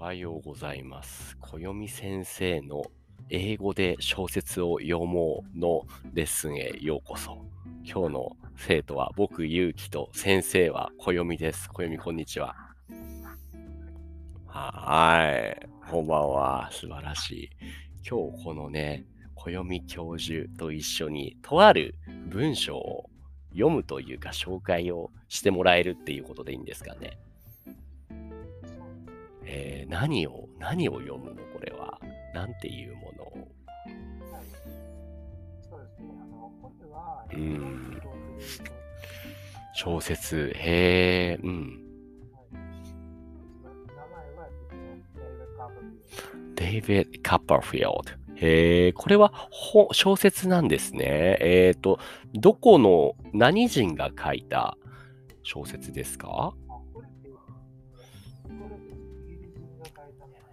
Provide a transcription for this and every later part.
おはようございます。暦先生の英語で小説を読もうのレッスンへようこそ。今日の生徒は僕、ゆうきと先生は暦です。暦こんにちは。はい。こんばんは。素晴らしい。今日このね、暦教授と一緒にとある文章を読むというか紹介をしてもらえるっていうことでいいんですかね。えー何を、何を読むの？これは。なんていうものを？はい。そうですね。あの、これは、うえーん小説。へえ、うん。デイビッド・カッパーフィールド。へえ、これはほ小説なんですね。えっ、と、どこの、何人が書いた小説ですか？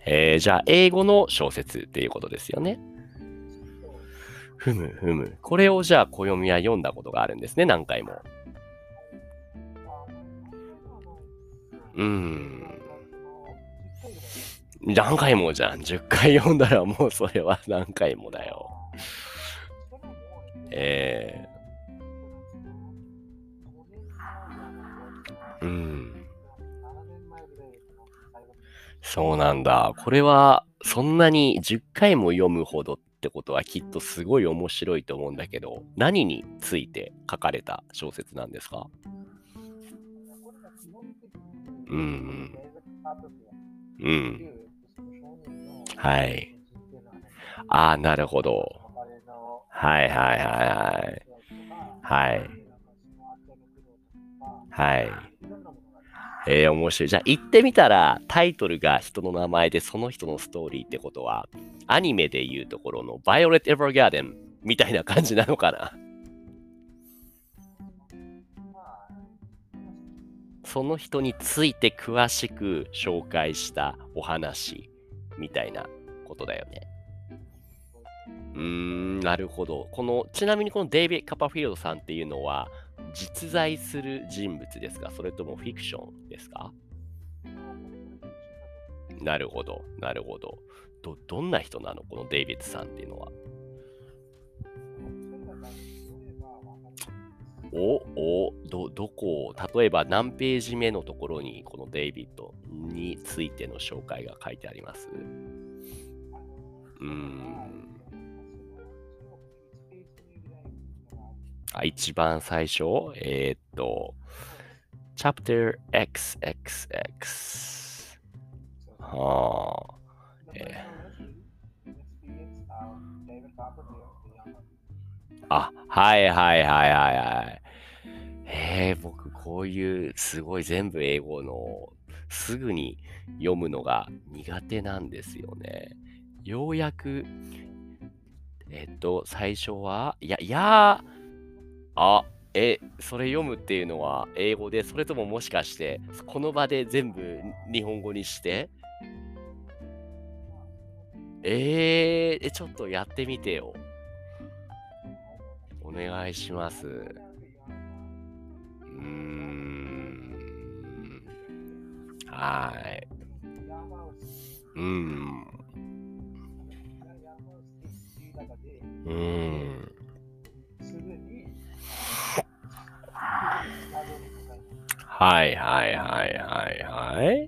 えーじゃあ、英語の小説っていうことですよね。ふむふむ。これをじゃあ、暦は読んだことがあるんですね、何回も。あうーん。の何回もじゃん。10回読んだらもうそれは何回もだよ。えー、うん。そうなんだ。これは、そんなに10回も読むほどってことはきっとすごい面白いと思うんだけど、何について書かれた小説なんですか？うんうん。はい。ああ、なるほど。はいはいはいはい。はい。はい。えー、面白い。じゃあ、言ってみたら、タイトルが人の名前で、その人のストーリーってことは、アニメでいうところの、バイオレット・エヴァーガーデンみたいな感じなのかな？その人について詳しく紹介したお話みたいなことだよね。うーん、なるほど。この、ちなみにこのデイビッド・カッパフィールドさんっていうのは、実在する人物ですか？それともフィクションですか？なるほど、なるほど。ど、どんな人なの？このデイビッドさんっていうのは。お、お、ど、どこを、例えば何ページ目のところにこのデイビッドについての紹介が書いてあります？うーん。一番最初えーっと、Chapter XXX。はあ。えあ、はいはいはいはいはい。えー、僕こういうすごい全部英語のすぐに読むのが苦手なんですよね。ようやく、えっと、最初は、いや、いやー、あ、え、それ読むっていうのは英語で、それとももしかして、この場で全部日本語にして？えー、えちょっとやってみてよ。お願いします。うーん。はい。うん。はいはいは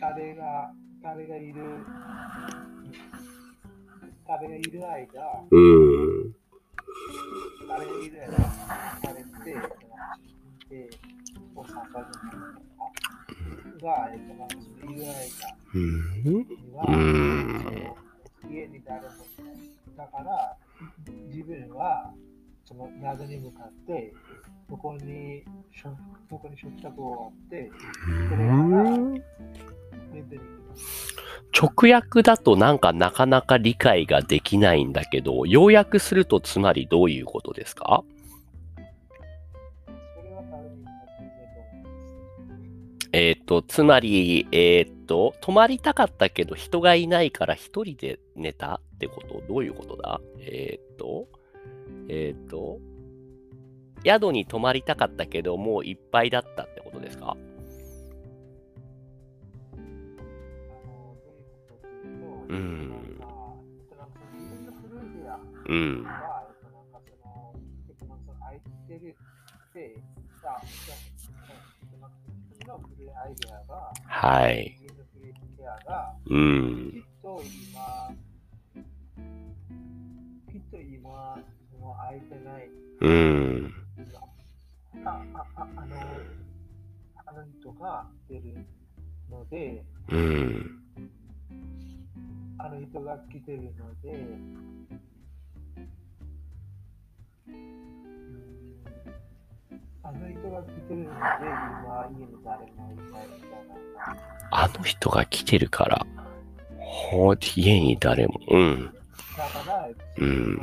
彼が、彼がいる、彼がいる間、うーん。彼がいる間、彼って、そのえー、を探すのが、えっと、なんかそのいる間うん。には。家に誰もいない。だから、自分はその宿に向かって、そこに、そこに食卓をあって、それから。直訳だとなんかなかなか理解ができないんだけど、要約するとつまりどういうことですか？えると思うんです。えっ、と、つまり、えっ、と、泊まりたかったけど人がいないから一人で寝たってこと？どういうことだ？えっ、と、えっ、と、宿に泊まりたかったけどもういっぱいだったってことですか？う、ん。なん。かえっとなん。かその自分の古い部屋うん。は、えっと、なん。かその、えっと、なん。かその空いてるって、さ、あえっと、なん。か自分の古いアイデアが、はい。自分の古い部屋が、うん。き。っと今、きっと今、その空いてない、うん。ああああの、あの人が出るので、うん。あの人が来てるので、うんあの人が来てるので、今、家に誰もいないみたいな。あの人が来てるから。ほう家に誰も。うん。だから、うん。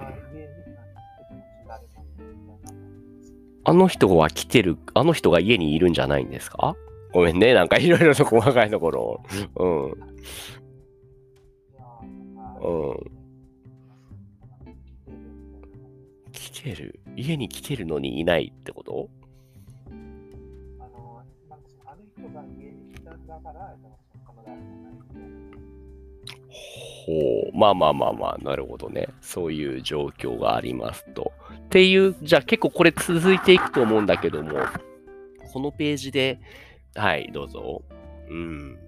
あの人は来てる、あの人が家にいるんじゃないんですか？ごめんね。なんかいろいろと細かいところを。うん。うん来てる？家に来てるのにいないってこと？あの、あの人が家に来たんだから、でもその誰もない。ほう。まあまあまあまあ、なるほどね。そういう状況がありますと。っていう、じゃあ結構これ続いていくと思うんだけども、このページで、はい、どうぞ。うん。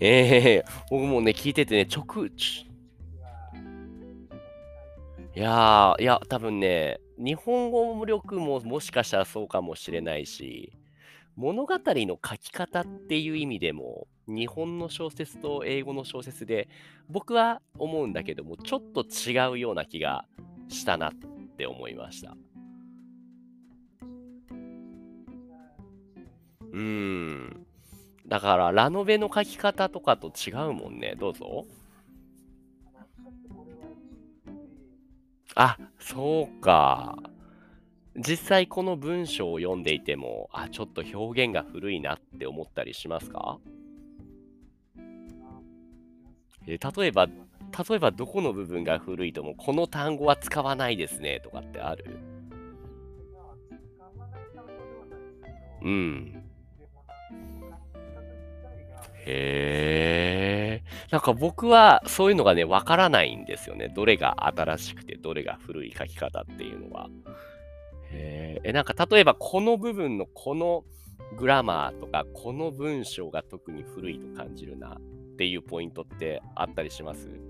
ええ僕もね、聞いててね、直、ちいやー、いや、多分ね、日本語力ももしかしたらそうかもしれないし、物語の書き方っていう意味でも、日本の小説と英語の小説で、僕は思うんだけども、ちょっと違うような気がしたなって思いました。うーん。だから、ラノベの書き方とかと違うもんね。どうぞ。あ、そうか。実際この文章を読んでいても、あ、ちょっと表現が古いなって思ったりしますか？え例えば、例えばどこの部分が古いとも、この単語は使わないですねとかってある？うん。へえ。なんか僕はそういうのがね、わからないんですよね。どれが新しくて、どれが古い書き方っていうのは。へ。え、なんか例えばこの部分のこのグラマーとか、この文章が特に古いと感じるなっていうポイントってあったりします？うん。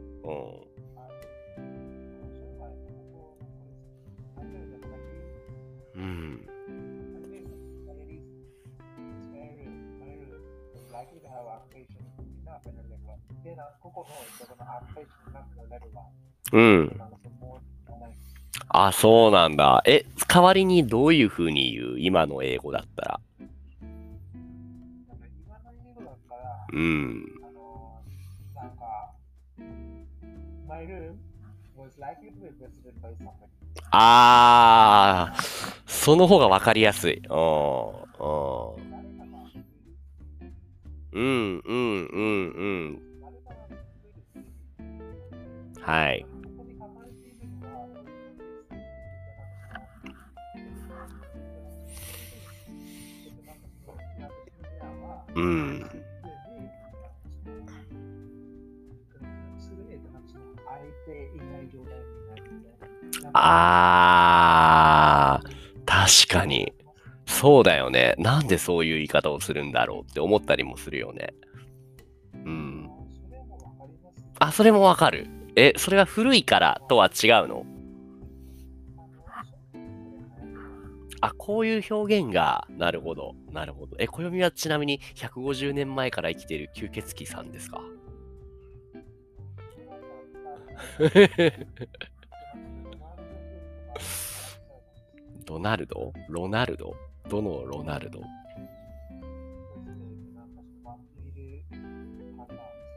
うん。あ、そうなんだ。え、代わりにどういうふうに言う？今の英語だったら。うん。ああ、その方が分かりやすい。うん。うん。うん、うん、うん、うん。はい。うん。あー、確かに。そうだよね。なんでそういう言い方をするんだろうって思ったりもするよね。うん。あ、それもわかる。え、それは古いからとは違うの？あ、こういう表現が、なるほど、なるほど。え、暦はちなみに150年前から生きている吸血鬼さんですか？ドナルド？ロナルド？どのロナルド？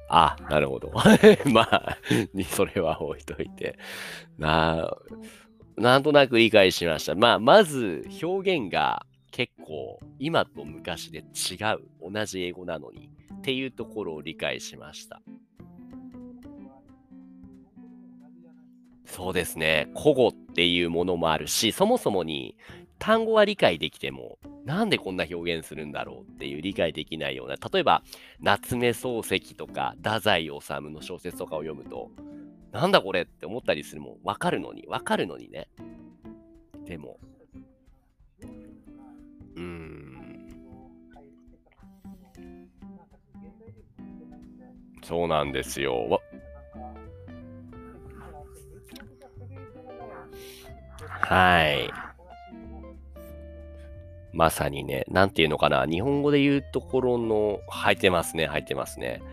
あ、なるほど。まあ、それは置いといて。な、なんとなく理解しました。まあ、まず表現が結構今と昔で違う。同じ英語なのに。っていうところを理解しました。そうですね。古語っていうものもあるし、そもそもに単語は理解できても、なんでこんな表現するんだろうっていう理解できないような、例えば、夏目漱石とか、太宰治の小説とかを読むと、なんだこれって思ったりするもん。わかるのに、わかるのにね。でも、うーん。そうなんですよ。はい。まさにね、なんていうのかな、日本語で言うところの、入ってますね、入ってますね。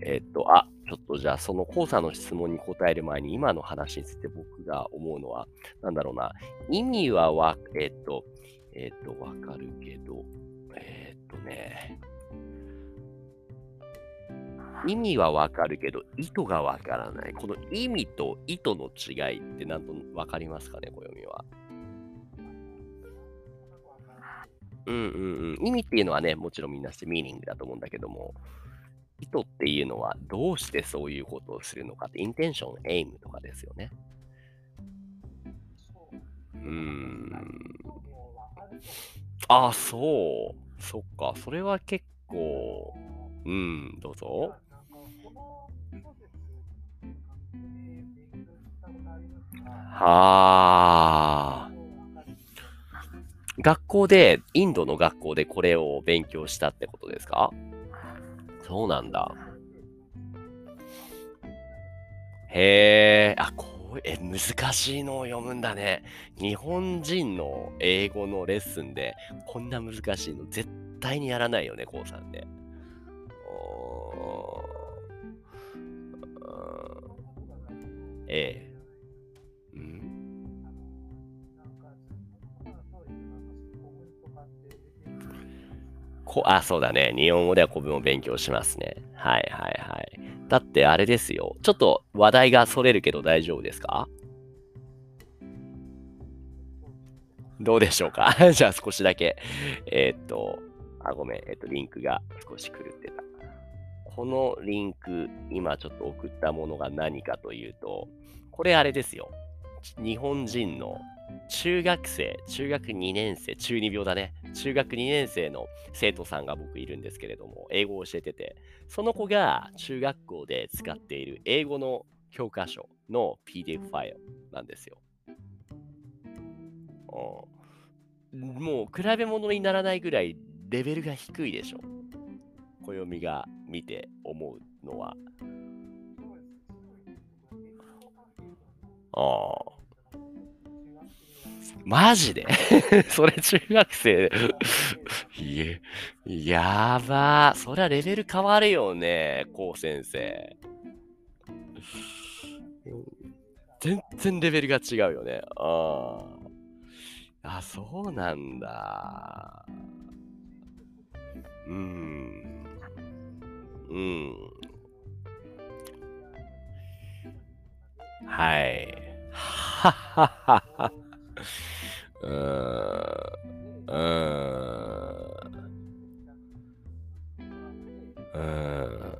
えっと、あ、ちょっとじゃあ、その黄砂の質問に答える前に、今の話について僕が思うのは、なんだろうな、意味はわ、えっと、えっと、わかるけど、えっとね、意味はわかるけど、意図がわからない。この意味と意図の違いってなんとわかりますかね、暦は。うんうんうん。意味っていうのはね、もちろんみんなしてミーニングだと思うんだけども、意図っていうのはどうしてそういうことをするのかって、インテンション、エイムとかですよね。うーん。ああ、そう。そっか。それは結構、うん、どうぞ。はあ。学校で、インドの学校でこれを勉強したってことですか？そうなんだ。へえ、あ、こう、え、難しいのを読むんだね。日本人の英語のレッスンで、こんな難しいの絶対にやらないよね、こうさんで。おええ。こあ、そうだね。日本語では古文を勉強しますね。はいはいはい。だってあれですよ。ちょっと話題がそれるけど大丈夫ですか？どうでしょうか？じゃあ少しだけ。えー、っと、あ、ごめん。えー、っと、リンクが少し狂ってた。このリンク、今ちょっと送ったものが何かというと、これあれですよ。日本人の中学生、中学2年生、中2病だね。中学2年生の生徒さんが僕いるんですけれども、英語を教えてて、その子が中学校で使っている英語の教科書の PDF ファイルなんですよ。もう比べ物にならないぐらいレベルが低いでしょ。暦が見て思うのは。ああ。マジで？それ中学生いえ、やばー。そりゃレベル変わるよね、こう先生。全然レベルが違うよね。ああ。あ、そうなんだ。うん。うん。はい。はははは。うん。うん。うん。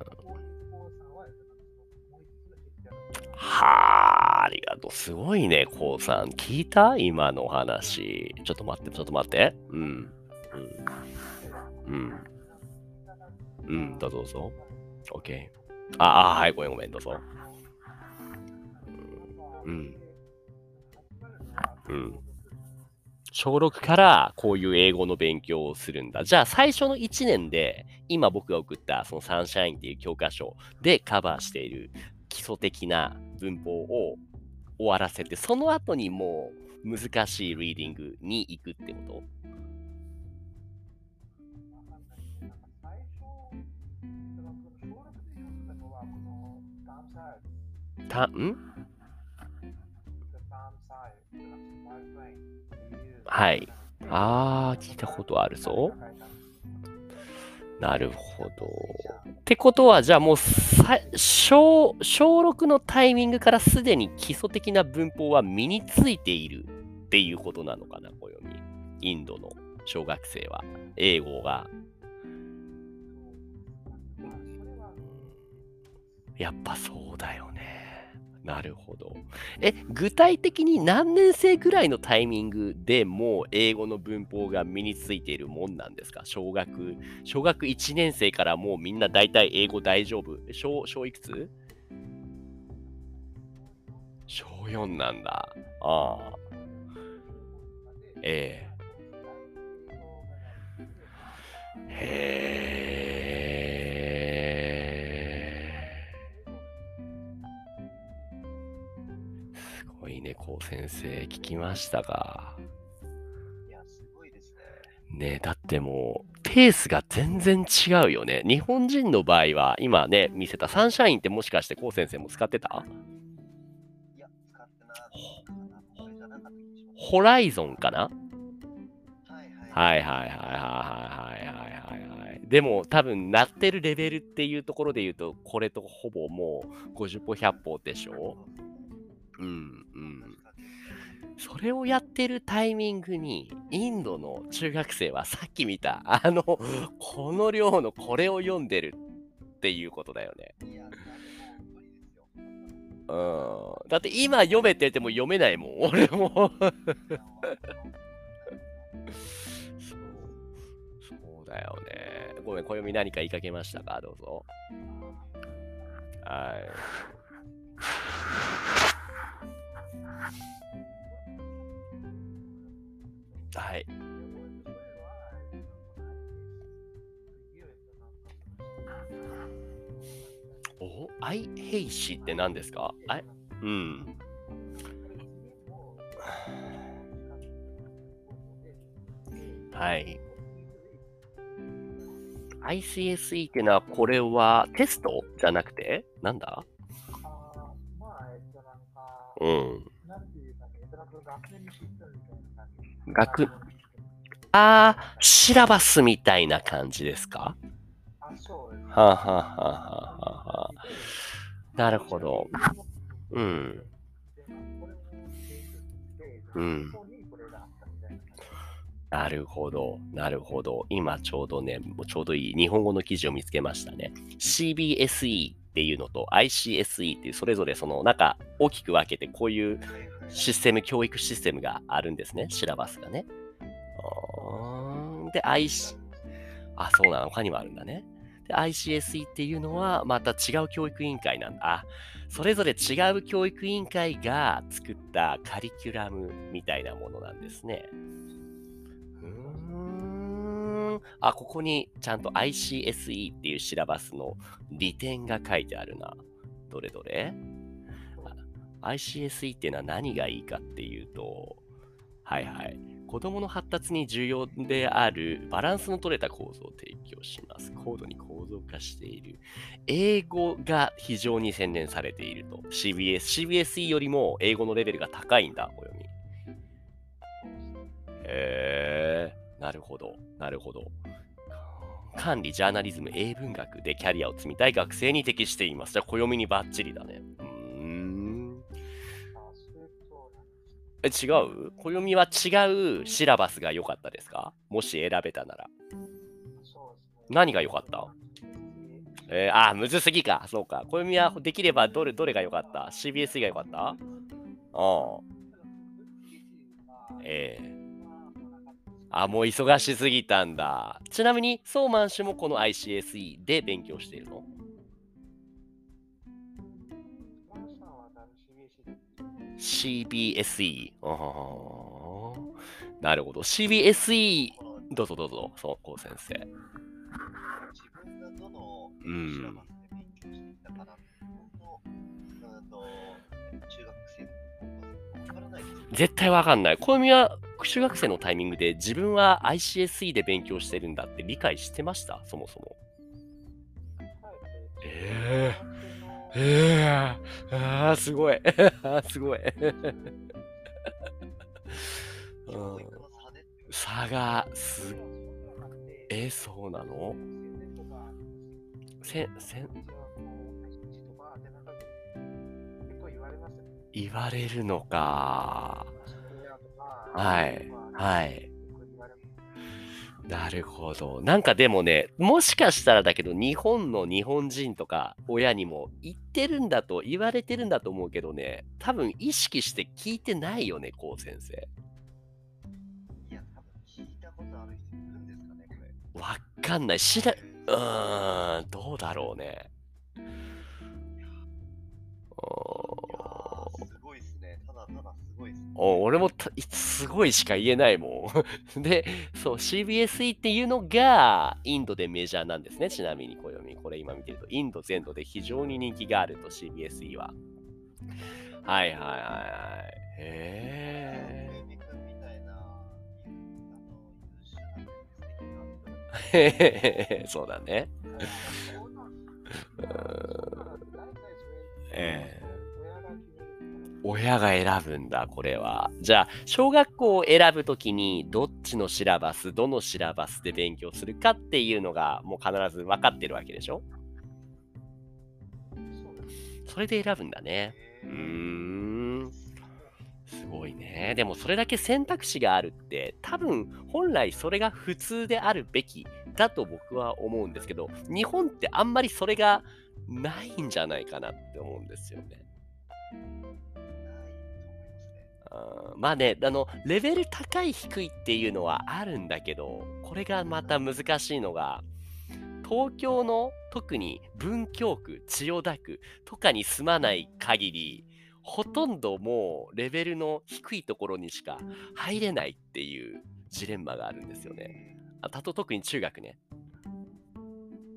はあ、ありがとう。すごいね、こうさん。聞いた今の話。ちょっと待って、ちょっと待って。うん。うん。うん。うん、どうぞどうぞ。OK。ああ、はい、ごめん。ごめん、どうぞ。うん。うん。小6からこういう英語の勉強をするんだ。じゃあ最初の1年で今僕が送ったそのサンシャインっていう教科書でカバーしている基礎的な文法を終わらせて、その後にもう難しいリーディングに行くってこと。た、ん？はい。あー、聞いたことあるぞ。なるほど。ってことは、じゃあもうさ小、小6のタイミングからすでに基礎的な文法は身についているっていうことなのかな、暦。インドの小学生は。英語が。やっぱそうだよね。なるほど。え、具体的に何年生ぐらいのタイミングでもう英語の文法が身についているもんなんですか？小学、小学1年生からもうみんな大体英語大丈夫？小、小いくつ？小4なんだ。ああ。ええ。へえこう先生、聞きましたが。いや、すごいですね。ねえだってもう、ペースが全然違うよね。日本人の場合は、今ね、見せたサンシャインってもしかしてこう先生も使ってた？いや、使ってなかったかな。これじゃなかった気がします。ホライゾンかな？はいはい。はいはいはいはいはいはいはいはい。でも多分鳴ってるレベルっていうところで言うと、これとほぼもう50歩100歩でしょ？うんうん。それをやってるタイミングに、インドの中学生はさっき見た、あの、この量のこれを読んでるっていうことだよね。うん。だって今読めてても読めないもん、俺も。そうそうだよね。ごめん、暦何か言いかけましたか？どうぞ。はい。はい。お愛兵士って何ですか？あうん。はい。ICSE ってのは、これはテストじゃなくて？なんだ？うん。学あー、シラバスみたいな感じですか？あ、そうです。はあ、はあはあはあはあ、なるほど。うん。うんなるほど。なるほど。今ちょうどね、もうちょうどいい日本語の記事を見つけましたね。CBSE っていうのと ICSE っていうそれぞれその中大きく分けてこういうシステム、教育システムがあるんですね。シラバスがね。で、IC、あ、そうなの。他にもあるんだね。で、ICSE っていうのはまた違う教育委員会なんだ。あ、それぞれ違う教育委員会が作ったカリキュラムみたいなものなんですね。うーん。あ、ここにちゃんと ICSE っていうシラバスの利点が書いてあるな。どれどれ？?ICSE っていうのは何がいいかっていうと、はいはい。子供の発達に重要であるバランスの取れた構造を提供します。高度に構造化している。英語が非常に洗練されていると。CBS、CBSE よりも英語のレベルが高いんだ、お読み。へえ、なるほど、なるほど。管理、ジャーナリズム、英文学でキャリアを積みたい学生に適しています。じゃあ、暦にバッチリだね。うん。え、違う？暦は違うシラバスが良かったですか？もし選べたなら。何が良かった？えー、あー、むずすぎか。そうか。暦はできればどれどれが良かった ?CBS が良かった？ああ。ええあ、もう忙しすぎたんだ。ちなみに、ソーマン氏もこの ICSE で勉強しているの？?CBSE。なるほど。CBSE、どうぞどうぞ、そう、こう先生。自分がどのうんシラバスで勉強していたかなっていうんと中学生の高校生わからないですよ絶対わかんない。暦は中学生のタイミングで自分は ICSE で勉強してるんだって理解してました？そもそも。ええー、あーすごい。すごい。うん差がす、えー、そうなの？せ、せ、言われるのか。はいはい。なるほど。なんかでもね、もしかしたらだけど、日本の日本人とか親にも言ってるんだと言われてるんだと思うけどね、多分意識して聞いてないよね、こう先生。いや、多分聞いたことある人いるんですかね、これ。わかんない。知ら、うーん、どうだろうね。俺もたすごいしか言えないもん。で、そう、CBSE っていうのがインドでメジャーなんですね。ちなみに暦、これ今見てると、インド全土で非常に人気があると CBSE は。はいはいはいはい。へえ。そうだね。ええ親が選ぶんだ、これは。じゃあ、小学校を選ぶときに、どっちのシラバス、どのシラバスで勉強するかっていうのが、もう必ず分かってるわけでしょ？それで選ぶんだね。うーん。すごいね。でも、それだけ選択肢があるって、多分、本来それが普通であるべきだと僕は思うんですけど、日本ってあんまりそれがないんじゃないかなって思うんですよね。ま。あね、あの、レベル高い低いっていうのはあるんだけど、これがまた難しいのが、東京の特に文京区、千代田区とかに住まない限り、ほとんどもうレベルの低いところにしか入れないっていうジレンマがあるんですよね。あたと特に中学ね。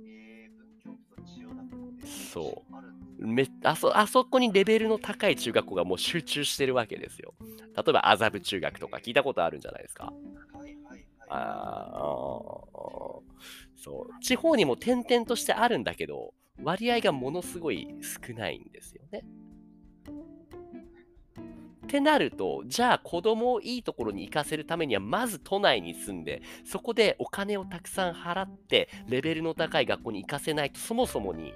えー、文京区と千代田区ってそうめあそあそこにレベルの高い中学校がもう集中してるわけですよ。例えば麻布中学とか聞いたことあるんじゃないですか。はいはいはい。あーそう地方にも点々としてあるんだけど割合がものすごい少ないんですよね。ってなるとじゃあ子供をいいところに行かせるためにはまず都内に住んでそこでお金をたくさん払ってレベルの高い学校に行かせないとそもそもに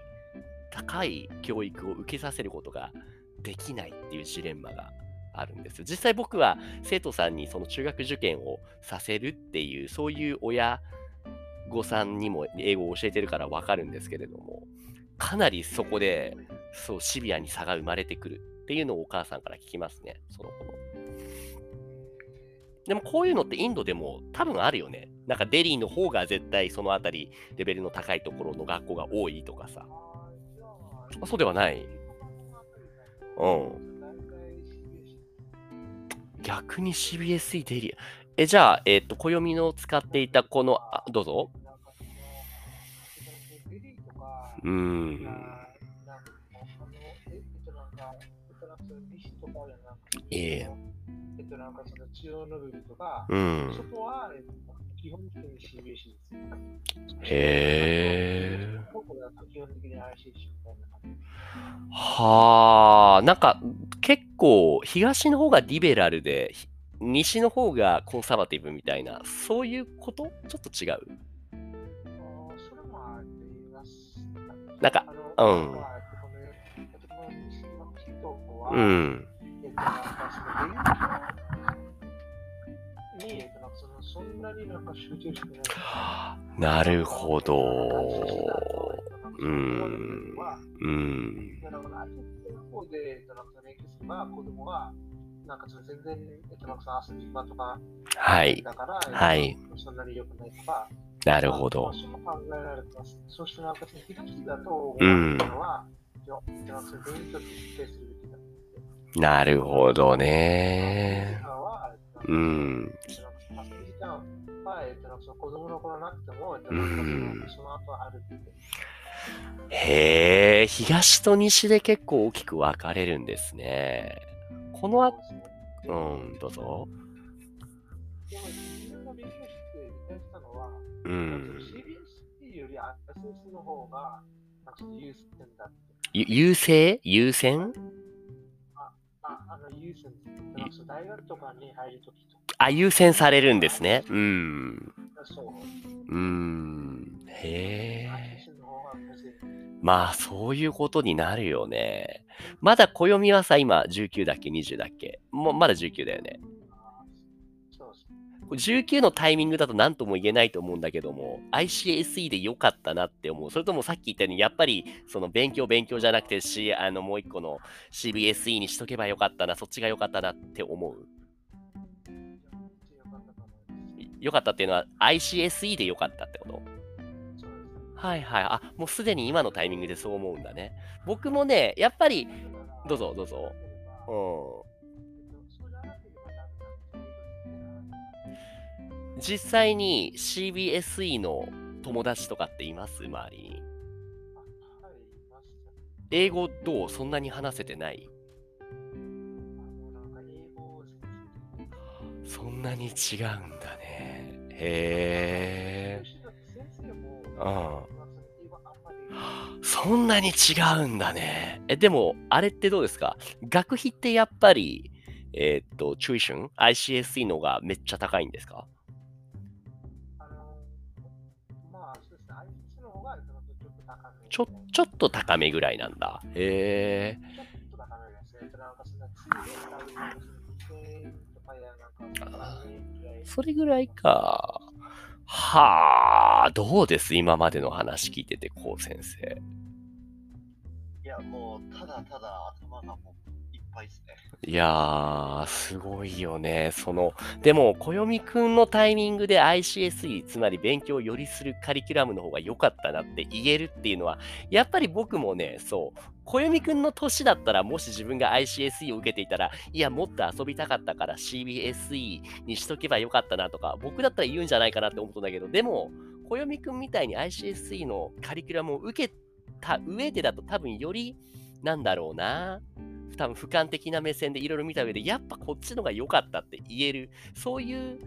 高い教育を受けさせることができないっていうジレンマがあるんですよ。実際僕は生徒さんにその中学受験をさせるっていうそういう親御さんにも英語を教えてるからわかるんですけれどもかなりそこでそうシビアに差が生まれてくるっていうのをお母さんから聞きますねその子の。でもこういうのってインドでも多分あるよね。なんかデリーの方が絶対そのあたりレベルの高いところの学校が多いとかさ。あそうではない。うん。逆に CBSE デリー。え、じゃあ、えっ、と、暦の使っていたこの、あどうぞ。うーん。えええっと、なんかその中央の部分とか、うん基本的に CBC です。へえ。僕は基本的に ICC みたいな感じ。はあ、なんか結構東の方がリベラルで、ひ西の方がコンサバティブみたいな、そういうこと？ちょっと違う？それもあります。なんかうんうん。そんなになんか集中してない。なるほど。うんはうん。だから、相手の方で、えっと、なんか勉強すれば、子供は、なんか全然、えっと、なんかその遊び場とか、はい。だから、はい。そんなに良くないとか、なるほどまあ。その考えられてます。そしてなんかだと思ううんなるほどね。うん。は、えっとなんかその子供の頃なくても、えっとなんかそうんのその後あるって。へえ、東と西で結構大きく分かれるんですね。このあ、うん、どうぞ。でも、自分が勉強して理解したのは、うん。CBSE より SS の方が、なんかその優先だって。ゆ優勢優先？あ、あの、優先。大学とかに入るときとあ、優先されるんですね。うん。か、そう。うーん。へえ。まあ、そういうことになるよね。まだ暦はさ、今19だっけ ?20 だっけ？もうまだ19だよね。あそうです。19のタイミングだと何とも言えないと思うんだけども、ICSE で良かったなって思う。それともさっき言ったように、やっぱりその勉強勉強じゃなくて、しあのもう一個の CBSE にしとけばよかったな、そっちが良かったなって思う。良かったっていうのは ICSE で良かったってこと？はいはい。あ、もうすでに今のタイミングでそう思うんだね。僕もね、やっぱり、どうぞどうぞ。うん。実際に CBSE の友達とかっています？周りに。英語どう？そんなに話せてない？そんなに違うんだね。へえ。そんなに違うんだね。え、でも、あれってどうですか？学費ってやっぱり、えーっと、チューション ?ICSE のがめっちゃ高いんですか？あの、まあ、そうですね。ICC の方が、ちょっと高め。ちょ、ちょっと高めぐらいなんだ。へえ。そんな、次で使うなんかその2000円とかや、なんか、3000円ぐらいそれぐらいか。はあ、どうです？今までの話聞いてて、こう先生。いや、もう、ただただ頭がもういっぱいですね。いやー、すごいよね。その、でも、暦くんのタイミングで ICSE、つまり勉強をよりするカリキュラムの方が良かったなって言えるっていうのは、やっぱり僕もね、そう、暦くんの年だったら、もし自分が ICSE を受けていたら、いや、もっと遊びたかったから CBSE にしとけばよかったなとか、僕だったら言うんじゃないかなって思ったんだけど、でも、暦くんみたいに ICSE のカリキュラムを受けた上でだと多分より、なんだろうな、多分俯瞰的な目線でいろいろ見た上で、やっぱこっちのが良かったって言える、そういう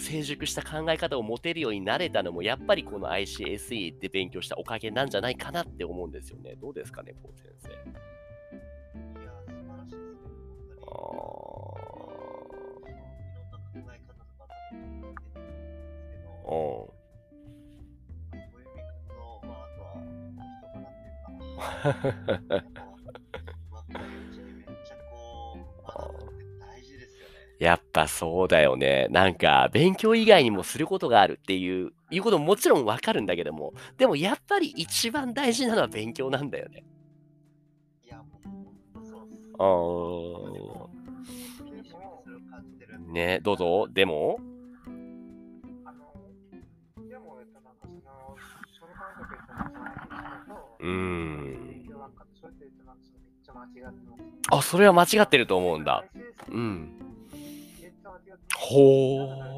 成熟した考え方を持てるようになれたのも、やっぱりこの ICSE で勉強したおかげなんじゃないかなって思うんですよね。どうですかね、こう先生。いや、素晴らしいですね。あ本当に。やっぱそうだよね。なんか、勉強以外にもすることがあるっていう、いうことももちろんわかるんだけども、でもやっぱり一番大事なのは勉強なんだよね。いや、もうそう。あー厳しみにそれを感じてるんで。ね、どうぞ。でも、うーん。あ、それは間違ってると思うんだ。う。ん。ほーだから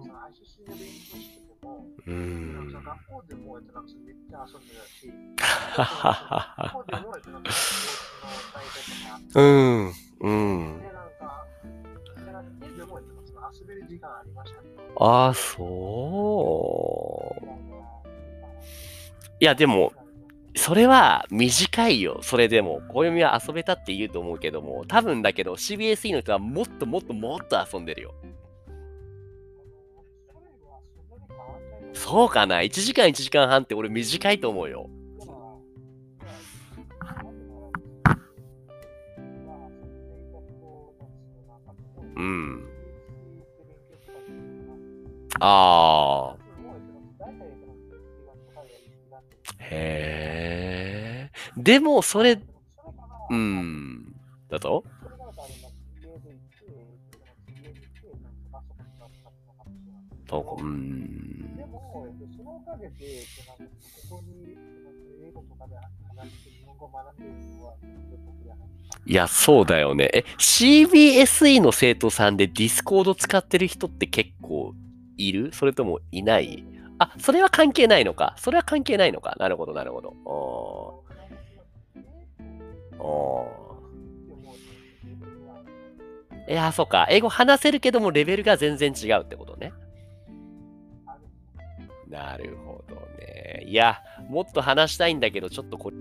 その ICC の勉強してても、うんん。か学校でも、えっと、なんかそのめっちゃ遊んでたし、ははは学校でも、えっと、なんかスポーツの大会とかあって、うん。うん。あ。あ、そう。いや、でも、それは短いよ。それでも。暦は遊べたって言うと思うけども、多分だけど CBSE の人はもっともっともっと遊んでるよ。そうかな ?1 時間1時間半って俺短いと思うよ。うん。ああ。へえ。でも、それ、うん。だと？とうん。でも、えっと、そのおかげで、ここに、英語とかで話して日本語を学んでいや、そうだよね。え、CBSE の生徒さんで Discord 使ってる人って結構いる？それともいない？あ、それは関係ないのか。それは関係ないのか。なるほど、なるほど。いや、そうか。英語話せるけども、レベルが全然違うってことね。なるほどね。いや、もっと話したいんだけど、ちょっとこれ。